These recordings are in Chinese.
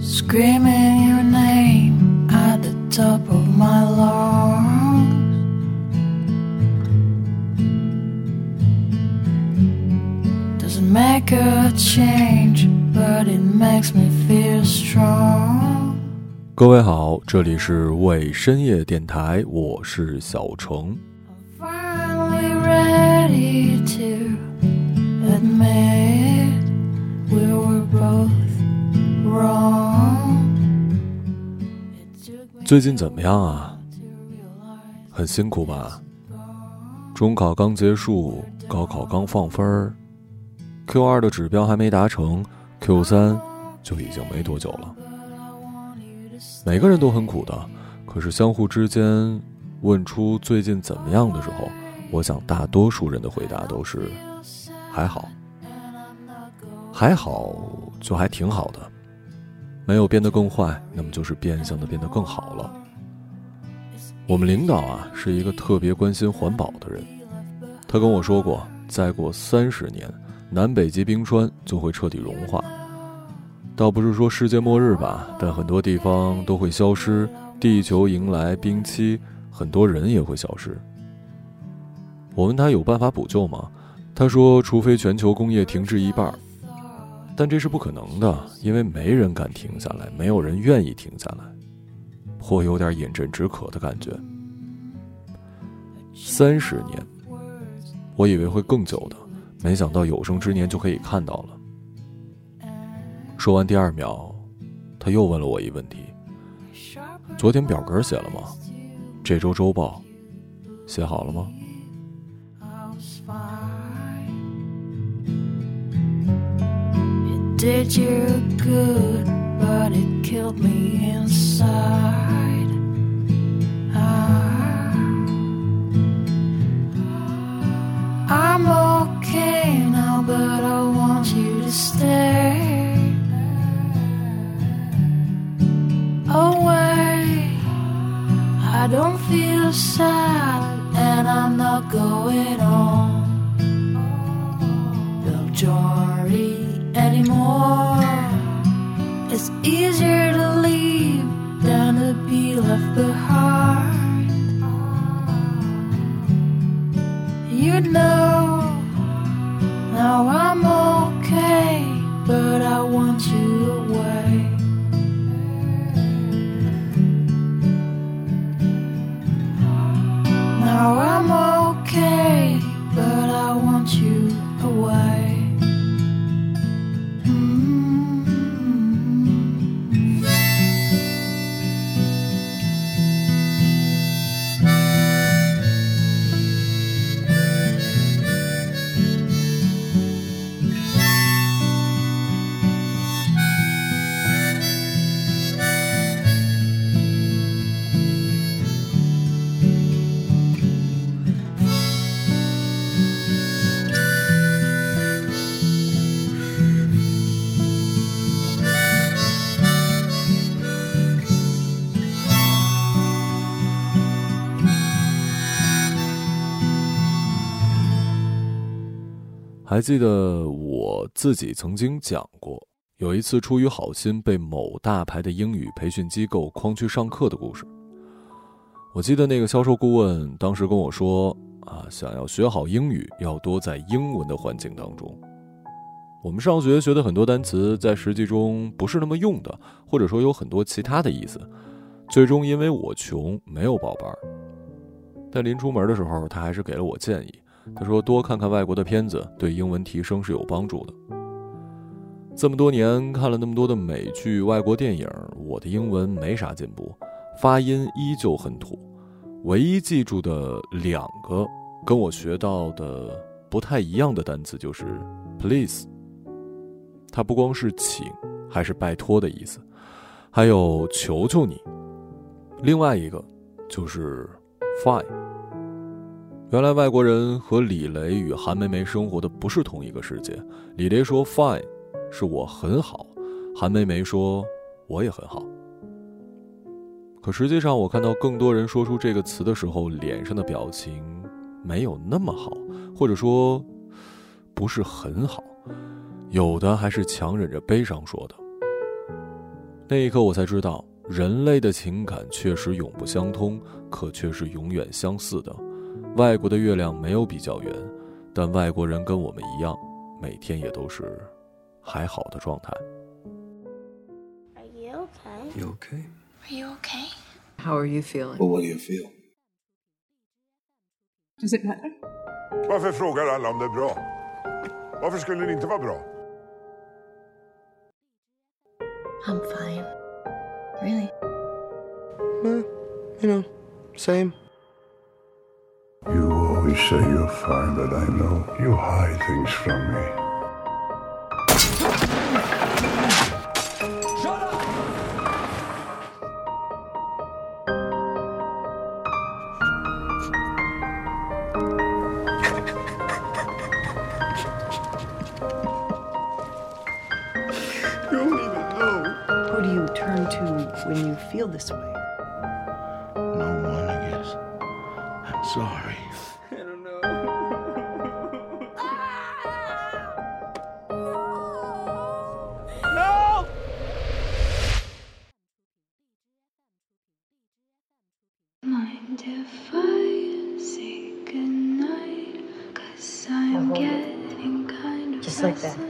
Screaming your name at the top of my lungs. Doesn't make a change, but it makes me feel strong. 各位好，这里是为深夜电台，我是小程。 最近怎么样啊？很辛苦吧？中考刚结束，高考刚放分儿，Q 二的指标还没达成，Q 三就已经没多久了。每个人都很苦的，可是相互之间问出最近怎么样的时候，我想大多数人的回答都是还好，还好就还挺好的，没有变得更坏，那么就是变相的变得更好了。我们领导啊是一个特别关心环保的人，他跟我说过，再过三十年，南北极冰川就会彻底融化。倒不是说世界末日吧，但很多地方都会消失，地球迎来冰期，很多人也会消失。我问他有办法补救吗？他说，除非全球工业停滞一半，但这是不可能的，因为没人敢停下来，没有人愿意停下来。颇有点饮鸩止渴的感觉。三十年，我以为会更久的，没想到有生之年就可以看到了。说完第二秒，他又问了我一问题：昨天表格写了吗？这周周报写好了吗？Did you good, but it killed me inside. I, I'm okay now, but I want you to stay away. I don't feel sad, and I'm not going on Beljory anymore. It's easier to leave than to be left behind. You know, 还记得我自己曾经讲过，有一次出于好心被某大牌的英语培训机构诓去上课的故事。我记得那个销售顾问当时跟我说：“啊，想要学好英语，要多在英文的环境当中。我们上学学的很多单词，在实际中不是那么用的，或者说有很多其他的意思。最终因为我穷，没有报班。但临出门的时候，他还是给了我建议。”他说：“多看看外国的片子，对英文提升是有帮助的。”这么多年看了那么多的美剧、外国电影，我的英文没啥进步，发音依旧很土。唯一记住的两个跟我学到的不太一样的单词就是 “please”，它不光是请，还是拜托的意思，还有求求你。另外一个就是 “fine”。原来外国人和李雷与韩梅梅生活的不是同一个世界。李雷说 “fine”，是我很好；韩梅梅说我也很好。可实际上，我看到更多人说出这个词的时候，脸上的表情没有那么好，或者说不是很好，有的还是强忍着悲伤说的。那一刻，我才知道，人类的情感确实永不相通，可却是永远相似的。外国的月亮没有比较圆，但外国人跟我们一样，每天也都是还好的状态。Are you okay? You okay? Are you okay? How are you feeling? Well, what do you feel? Does it matter? Varför frågar alla om det är bra? Varför skulle det inte vara bra? I'm fine. Really? Eh, you know, same. You always say you're fine, but I know you hide things from me. Just like that.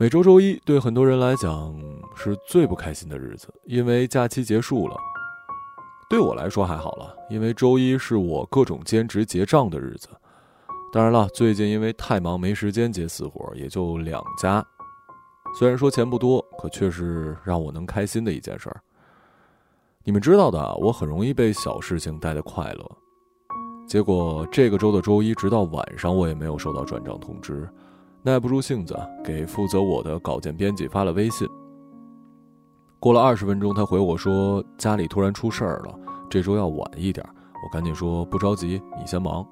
每周周一对很多人来讲是最不开心的日子，因为假期结束了。对我来说还好了，因为周一是我各种兼职结账的日子。当然了，最近因为太忙没时间接私活，也就两家。虽然说钱不多，可却是让我能开心的一件事儿。你们知道的，我很容易被小事情带的快乐。结果这个周的周一，直到晚上我也没有收到转账通知。耐不住性子，给负责我的稿件编辑发了微信。过了二十分钟，他回我说家里突然出事儿了，这周要晚一点。我赶紧说不着急，你先忙。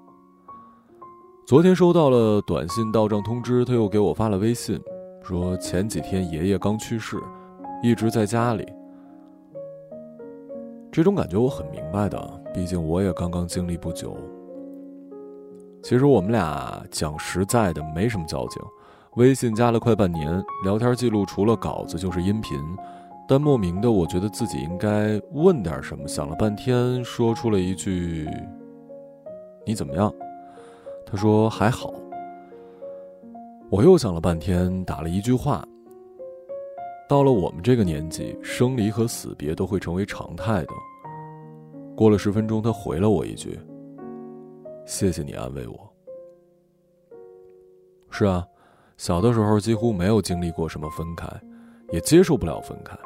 昨天收到了短信到账通知，他又给我发了微信，说前几天爷爷刚去世，一直在家里。这种感觉我很明白的，毕竟我也刚刚经历不久。其实我们俩讲实在的没什么交情，微信加了快半年，聊天记录除了稿子就是音频，但莫名的我觉得自己应该问点什么，想了半天说出了一句：“你怎么样？”他说还好。我又想了半天，打了一句话：“到了我们这个年纪，生离和死别都会成为常态的。”过了十分钟，他回了我一句。谢谢你安慰我。是啊，小的时候几乎没有经历过什么分开，也接受不了分开。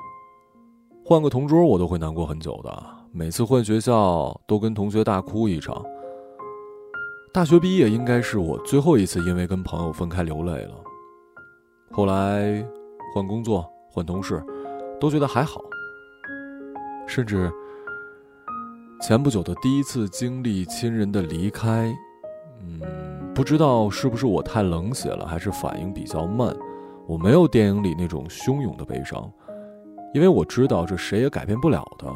换个同桌，我都会难过很久的。每次换学校，都跟同学大哭一场。大学毕业应该是我最后一次因为跟朋友分开流泪了。后来换工作、换同事，都觉得还好。甚至前不久的第一次经历亲人的离开，嗯，不知道是不是我太冷血了，还是反应比较慢。我没有电影里那种汹涌的悲伤，因为我知道这谁也改变不了的。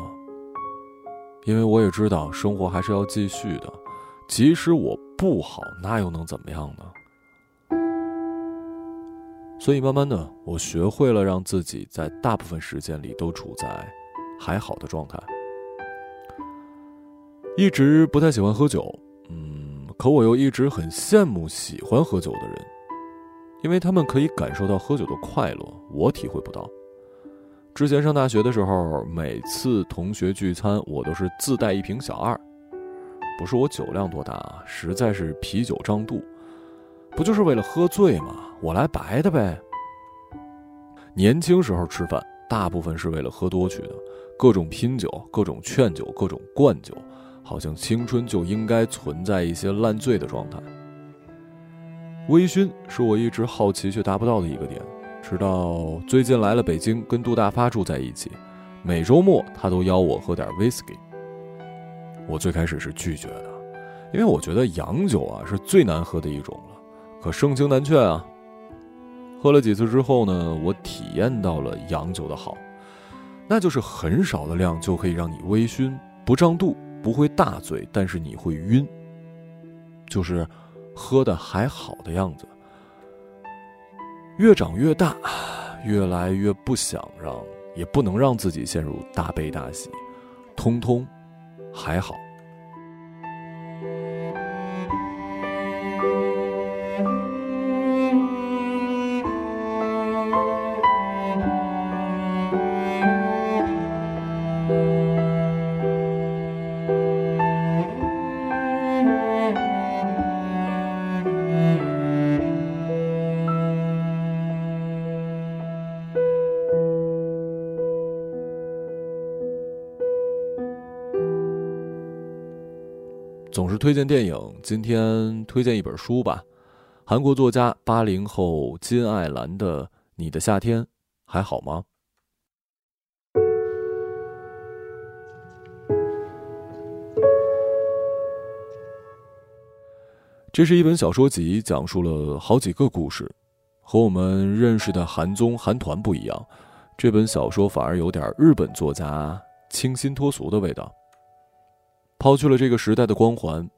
因为我也知道生活还是要继续的，即使我不好，那又能怎么样呢？所以慢慢的，我学会了让自己在大部分时间里都处在还好的状态。一直不太喜欢喝酒，嗯，可我又一直很羡慕喜欢喝酒的人，因为他们可以感受到喝酒的快乐，我体会不到。之前上大学的时候，每次同学聚餐，我都是自带一瓶小二，不是我酒量多大啊，实在是啤酒胀肚，不就是为了喝醉吗？我来白的呗。年轻时候吃饭，大部分是为了喝多去的，各种拼酒，各种劝酒，各种灌酒。好像青春就应该存在一些烂醉的状态。微醺是我一直好奇却达不到的一个点，直到最近来了北京，跟杜大发住在一起，每周末他都邀我喝点 whisky。我最开始是拒绝的，因为我觉得洋酒啊是最难喝的一种了，可盛情难却啊。喝了几次之后呢，我体验到了洋酒的好，那就是很少的量就可以让你微醺，不胀肚，不会大醉，但是你会晕，就是喝的还好的样子。越长越大，越来越不想让，也不能让自己陷入大悲大喜，通通还好。推荐电影，今天推荐一本书吧。韩国作家八零后金爱兰的《你的夏天还好吗》。这是一本小说集，讲述了好几个故事，和我们认识的韩综韩团不一样。这本小说反而有点日本作家清新脱俗的味道。抛去了这个时代的光环，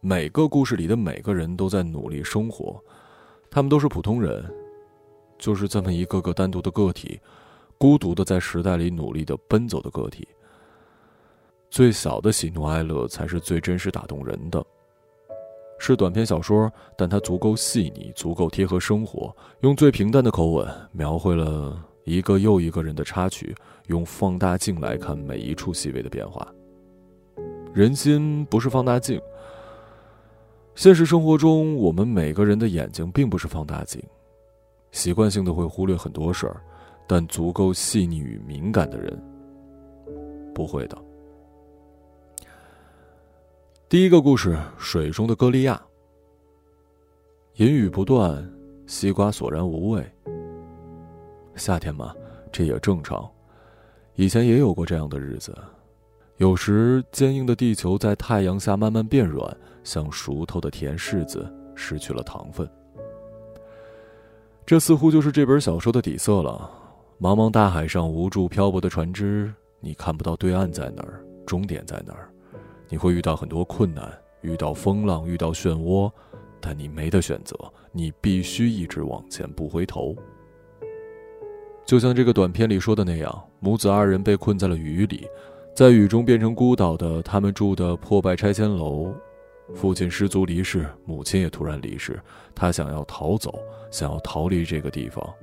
每个故事里的每个人都在努力生活，他们都是普通人，就是这么一个个单独的个体，孤独的在时代里努力的奔走的个体。最小的喜怒哀乐才是最真实打动人的。是短篇小说，但它足够细腻，足够贴合生活，用最平淡的口吻描绘了一个又一个人的插曲，用放大镜来看每一处细微的变化。人心不是放大镜。现实生活中，我们每个人的眼睛并不是放大镜，习惯性的会忽略很多事儿，但足够细腻与敏感的人，不会的。第一个故事：水中的歌利亚。阴雨不断，西瓜索然无味。夏天嘛，这也正常。以前也有过这样的日子。有时，坚硬的地球在太阳下慢慢变软，像熟透的甜柿子，失去了糖分。这似乎就是这本小说的底色了。茫茫大海上，无助漂泊的船只，你看不到对岸在哪儿，终点在哪儿。你会遇到很多困难，遇到风浪，遇到漩涡，但你没得选择，你必须一直往前，不回头。就像这个短片里说的那样，母子二人被困在了雨里。在雨中变成孤岛的他们住的破败拆迁楼，父亲失足离世，母亲也突然离世。他想要逃走，想要逃离这个地方，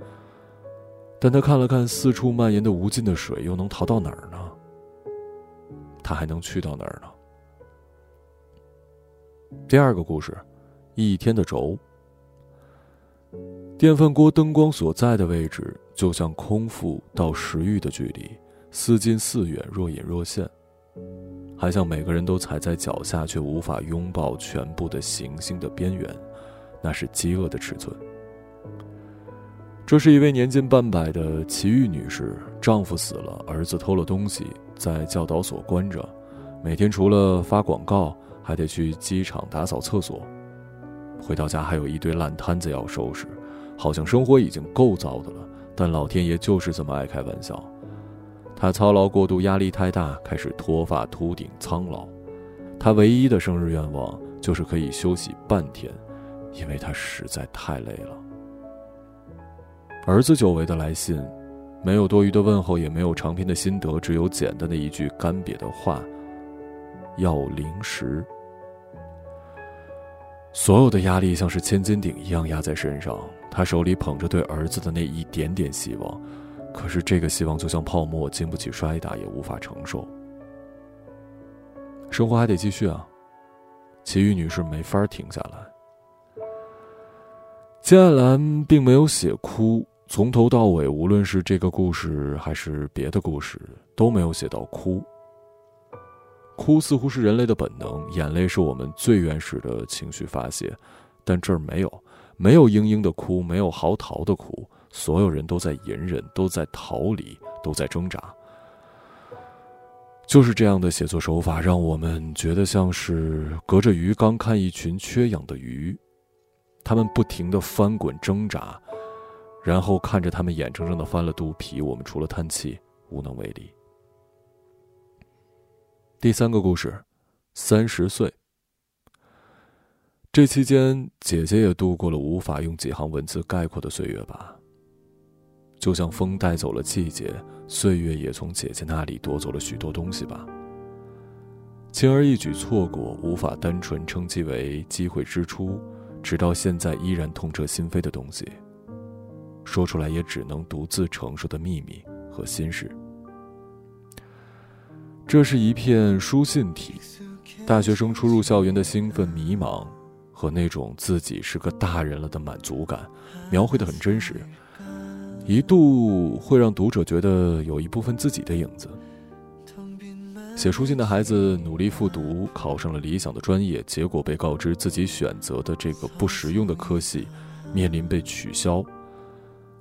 但他看了看四处蔓延的无尽的水，又能逃到哪儿呢？他还能去到哪儿呢？第二个故事，一天的轴。电饭锅灯光所在的位置，就像空腹到食欲的距离。似近似远，若隐若现，还像每个人都踩在脚下，却无法拥抱全部的行星的边缘，那是饥饿的尺寸。这是一位年近半百的奇遇女士，丈夫死了，儿子偷了东西，在教导所关着，每天除了发广告，还得去机场打扫厕所，回到家还有一堆烂摊子要收拾，好像生活已经够糟的了，但老天爷就是这么爱开玩笑。他操劳过度，压力太大，开始脱发、秃顶、苍老。他唯一的生日愿望就是可以休息半天，因为他实在太累了。儿子久违的来信，没有多余的问候，也没有长篇的心得，只有简单的一句干瘪的话：“要零食。”所有的压力像是千斤顶一样压在身上，他手里捧着对儿子的那一点点希望。可是这个希望就像泡沫，经不起摔打，也无法承受。生活还得继续啊！其余女士没法停下来。金爱兰并没有写哭，从头到尾，无论是这个故事还是别的故事，都没有写到哭。哭似乎是人类的本能，眼泪是我们最原始的情绪发泄，但这儿没有，没有嘤嘤的哭，没有嚎啕的哭，所有人都在隐忍，都在逃离，都在挣扎。就是这样的写作手法，让我们觉得像是隔着鱼缸看一群缺氧的鱼，它们不停的翻滚挣扎，然后看着它们眼睁睁的翻了肚皮，我们除了叹气无能为力。第三个故事，三十岁。这期间，姐姐也度过了无法用几行文字概括的岁月吧。就像风带走了季节，岁月也从姐姐那里夺走了许多东西吧。轻而易举错过，无法单纯称其为机会之初，直到现在依然痛彻心扉的东西，说出来也只能独自承受的秘密和心事。这是一片书信体，大学生初入校园的兴奋、迷茫，和那种自己是个大人了的满足感，描绘的很真实。一度会让读者觉得有一部分自己的影子。写书信的孩子努力复读，考上了理想的专业，结果被告知自己选择的这个不实用的科系面临被取消。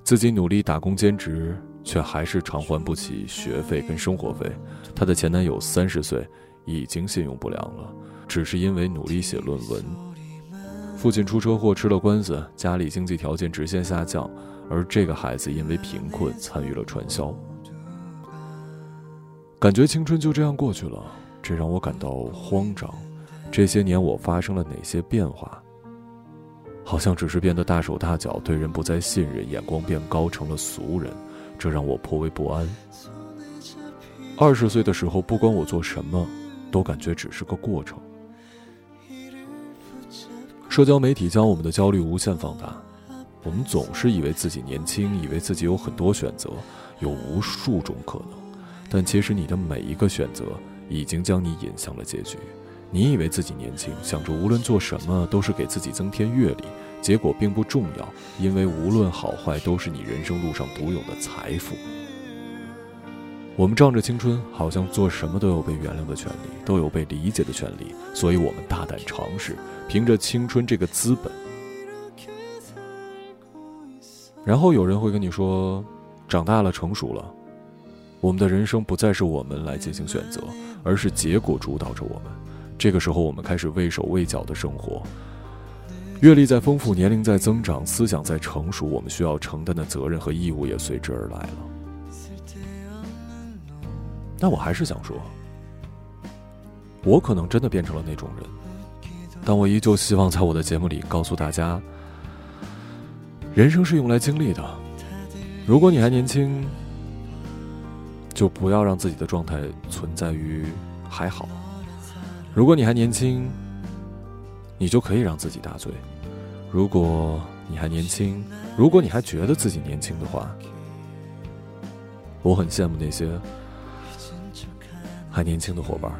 自己努力打工兼职，却还是偿还不起学费跟生活费。她的前男友三十岁，已经信用不良了，只是因为努力写论文。父亲出车祸吃了官司，家里经济条件直线下降。而这个孩子因为贫困参与了传销，感觉青春就这样过去了，这让我感到慌张。这些年我发生了哪些变化？好像只是变得大手大脚，对人不再信任，眼光变高，成了俗人，这让我颇为不安。二十岁的时候，不管我做什么，都感觉只是个过程。社交媒体将我们的焦虑无限放大。我们总是以为自己年轻，以为自己有很多选择，有无数种可能，但其实你的每一个选择已经将你引向了结局。你以为自己年轻，想着无论做什么都是给自己增添阅历，结果并不重要，因为无论好坏都是你人生路上独有的财富。我们仗着青春，好像做什么都有被原谅的权利，都有被理解的权利，所以我们大胆尝试，凭着青春这个资本。然后有人会跟你说：“长大了，成熟了，我们的人生不再是我们来进行选择，而是结果主导着我们。这个时候，我们开始畏手畏脚的生活。阅历在丰富，年龄在增长，思想在成熟，我们需要承担的责任和义务也随之而来了。但我还是想说，我可能真的变成了那种人，但我依旧希望在我的节目里告诉大家。”人生是用来经历的，如果你还年轻，就不要让自己的状态存在于还好；如果你还年轻，你就可以让自己大醉；如果你还年轻，如果你还觉得自己年轻的话，我很羡慕那些还年轻的伙伴。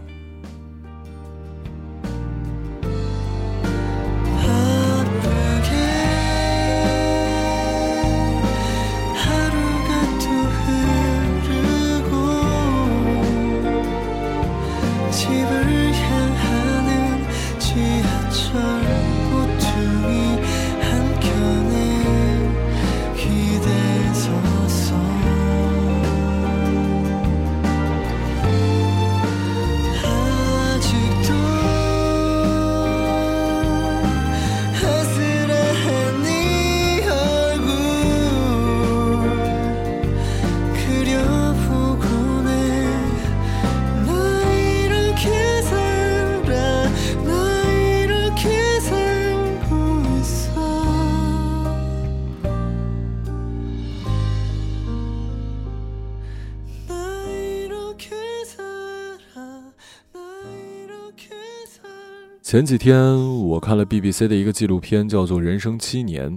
前几天我看了 BBC 的一个纪录片，叫做《人生七年》，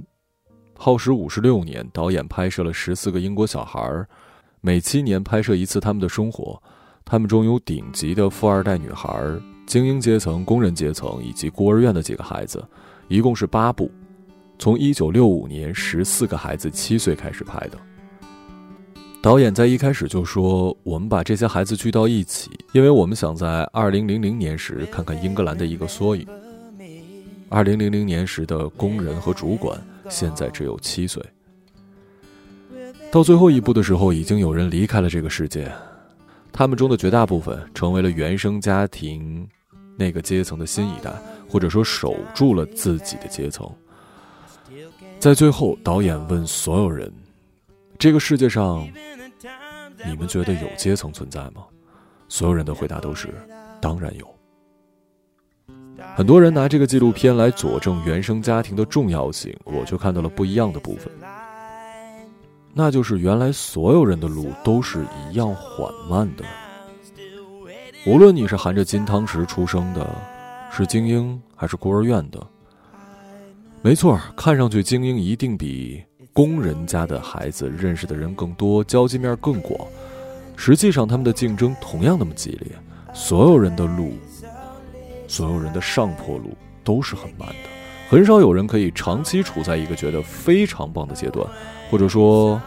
耗时五十六年，导演拍摄了十四个英国小孩儿，每七年拍摄一次他们的生活。他们中有顶级的富二代女孩、精英阶层、工人阶层以及孤儿院的几个孩子，一共是八部，从一九六五年十四个孩子七岁开始拍的。导演在一开始就说：“我们把这些孩子聚到一起，因为我们想在二零零零年时看看英格兰的一个缩影。”二零零零年时的工人和主管，现在只有七岁。到最后一步的时候，已经有人离开了这个世界，他们中的绝大部分成为了原生家庭那个阶层的新一代，或者说守住了自己的阶层。在最后，导演问所有人：“这个世界上，你们觉得有阶层存在吗？”所有人的回答都是：“当然有。”很多人拿这个纪录片来佐证原生家庭的重要性，我却看到了不一样的部分。那就是原来所有人的路都是一样缓慢的，无论你是含着金汤匙出生的，是精英还是孤儿院的。没错，看上去精英一定比工人家的孩子认识的人更多，交际面更广。实际上，他们的竞争同样那么激烈。所有人的路，所有人的上坡路都是很慢的，很少有人可以长期处在一个觉得非常棒的阶段。或者说，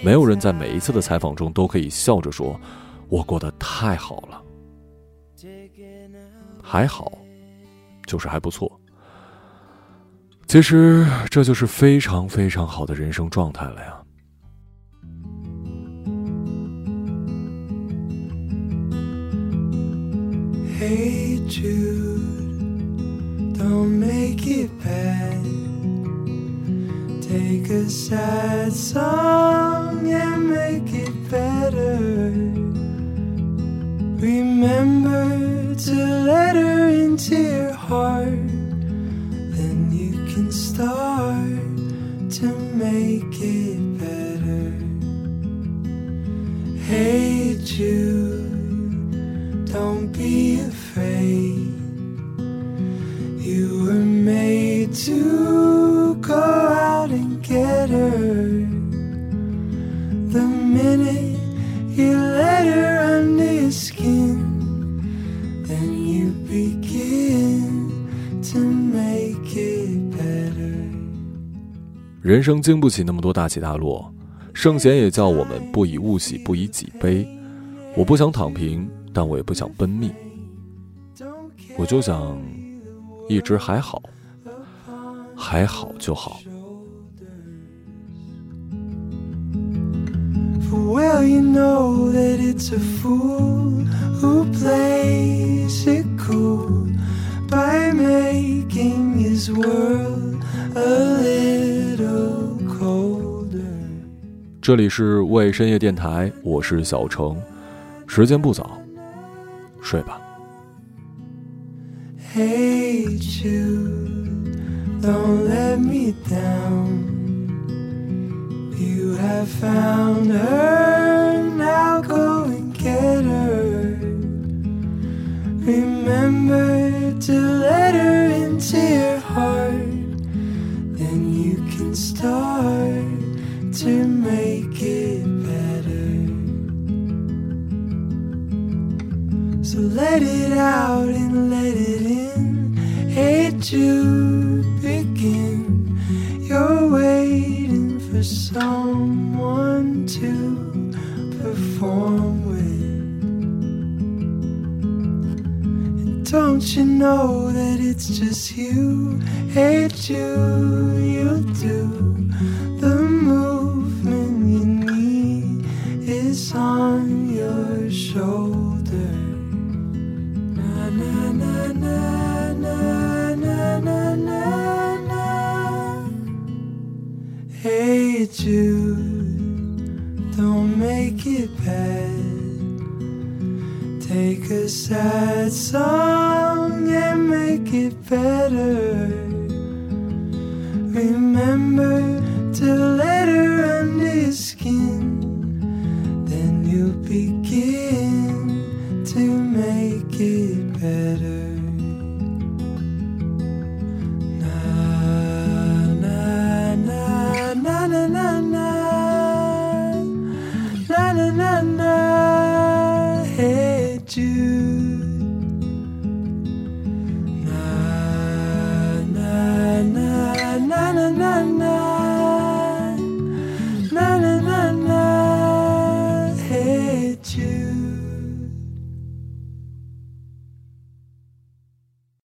没有人在每一次的采访中都可以笑着说：“我过得太好了。”还好，就是还不错。其实这就是非常非常好的人生状态了呀。Hey Jude, don't make it bad. Take a sad song and make it better. Remember to let her into your heart. You start to make it better. Hey Jude, don't be afraid. You were made to go out and get her. 人生经不起那么多大起大落，圣贤也叫我们不以物喜，不以己悲。我不想躺平，但我也不想奔命，Don't care 我就想一直还好，还好就好。For well, you know that it's a fool who plays it cool by making his world a 这里是为深夜电台，我是小程，时间不早，睡吧。Hey, Jude, don't let me down. You have found her, now go and get her. Remember to let her into your heart, then you can start to make it better. So let it out and let it in. Hate you begin. You're waiting for someone to perform with. And don't you know that it's just you? Hate you, you do. Don't make it bad. Take a sad song and make it better. Remember to let